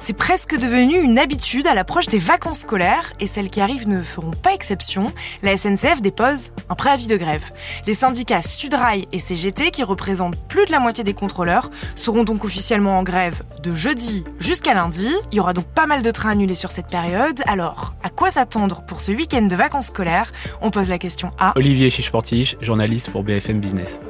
C'est presque devenu une habitude à l'approche des vacances scolaires et celles qui arrivent ne feront pas exception. La SNCF dépose un préavis de grève. Les syndicats Sudrail et CGT, qui représentent plus de la moitié des contrôleurs, seront donc officiellement en grève de jeudi jusqu'à lundi. Il y aura donc pas mal de trains annulés sur cette période. Alors, à quoi s'attendre pour ce week-end de vacances scolaires? On pose la question à Olivier Chichportige, journaliste pour BFM Business.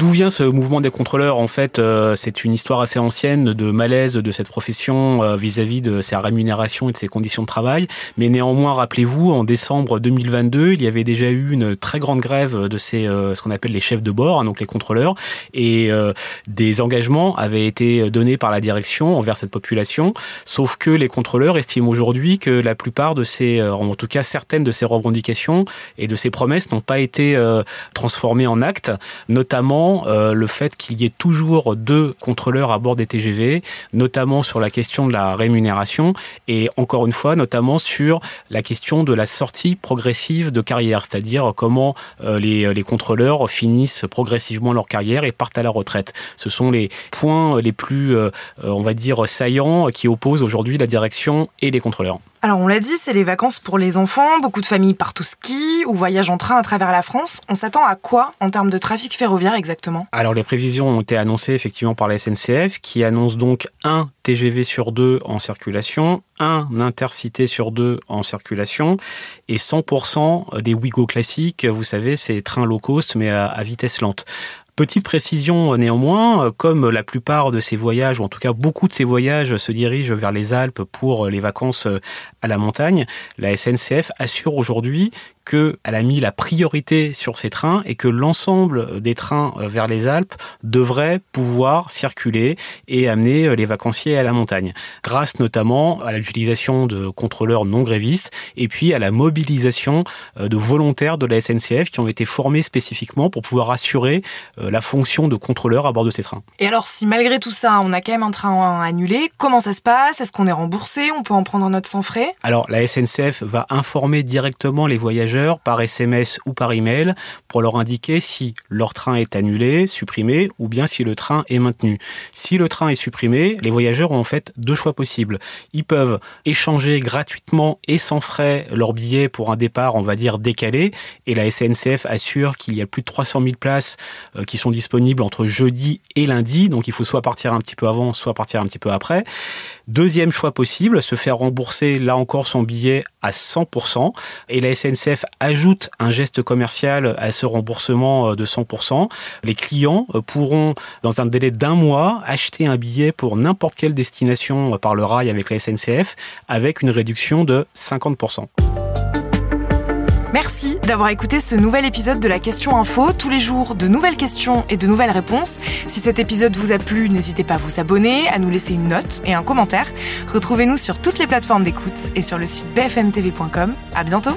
D'où vient ce mouvement des contrôleurs En fait, euh, c'est une histoire assez ancienne de malaise de cette profession euh, vis-à-vis de sa rémunération et de ses conditions de travail. Mais néanmoins, rappelez-vous, en décembre 2022, il y avait déjà eu une très grande grève de ces, euh, ce qu'on appelle les chefs de bord, hein, donc les contrôleurs, et des engagements avaient été donnés par la direction envers cette population. Sauf que les contrôleurs estiment aujourd'hui que la plupart de ces, en tout cas certaines de ces revendications et de ces promesses n'ont pas été transformées en actes, notamment euh, le fait qu'il y ait toujours deux contrôleurs à bord des TGV, notamment sur la question de la rémunération et encore une fois, notamment sur la question de la sortie progressive de carrière, c'est-à-dire comment euh, les, les contrôleurs finissent progressivement leur carrière et partent à la retraite. Ce sont les points les plus, euh, on va dire, saillants qui opposent aujourd'hui la direction et les contrôleurs. Alors on l'a dit, c'est les vacances pour les enfants, beaucoup de familles partent au ski ou voyagent en train à travers la France. On s'attend à quoi en termes de trafic ferroviaire exactement? Alors les prévisions ont été annoncées effectivement par la SNCF qui annonce donc un TGV sur deux en circulation, un intercité sur deux en circulation et 100% des Wigo classiques, vous savez, ces trains low cost mais à vitesse lente. Petite précision néanmoins, comme la plupart de ces voyages, ou en tout cas beaucoup de ces voyages se dirigent vers les Alpes pour les vacances à la montagne, la SNCF assure aujourd'hui qu'elle a mis la priorité sur ces trains et que l'ensemble des trains vers les Alpes devraient pouvoir circuler et amener les vacanciers à la montagne, grâce notamment à l'utilisation de contrôleurs non grévistes et puis à la mobilisation de volontaires de la SNCF qui ont été formés spécifiquement pour pouvoir assurer euh, la fonction de contrôleur à bord de ces trains. Et alors, si malgré tout ça, on a quand même un train annulé, comment ça se passe? Est-ce qu'on est remboursé? On peut en prendre un autre sans frais? Alors, la SNCF va informer directement les voyageurs par SMS ou par email pour leur indiquer si leur train est annulé, supprimé ou bien si le train est maintenu. Si le train est supprimé, les voyageurs ont en fait deux choix possibles. Ils peuvent échanger gratuitement et sans frais leur billet pour un départ, on va dire, décalé et la SNCF assure qu'il y a plus de 300 000 places euh, qui sont disponibles entre jeudi et lundi. Donc il faut soit partir un petit peu avant, soit partir un petit peu après. Deuxième choix possible, se faire rembourser là encore son billet à 100%. Et la SNCF ajoute un geste commercial à ce remboursement euh, de 100%. Les clients euh, pourront, dans un délai d'un mois, acheter un billet pour n'importe quelle destination par le rail avec la SNCF avec une réduction de 50%. Merci d'avoir écouté ce nouvel épisode de la Question Info. Tous les jours, de nouvelles questions et de nouvelles réponses. Si cet épisode vous a plu, n'hésitez pas à vous abonner, à nous laisser une note et un commentaire. Retrouvez-nous sur toutes les plateformes d'écoute et sur le site bfmtv.com. À bientôt!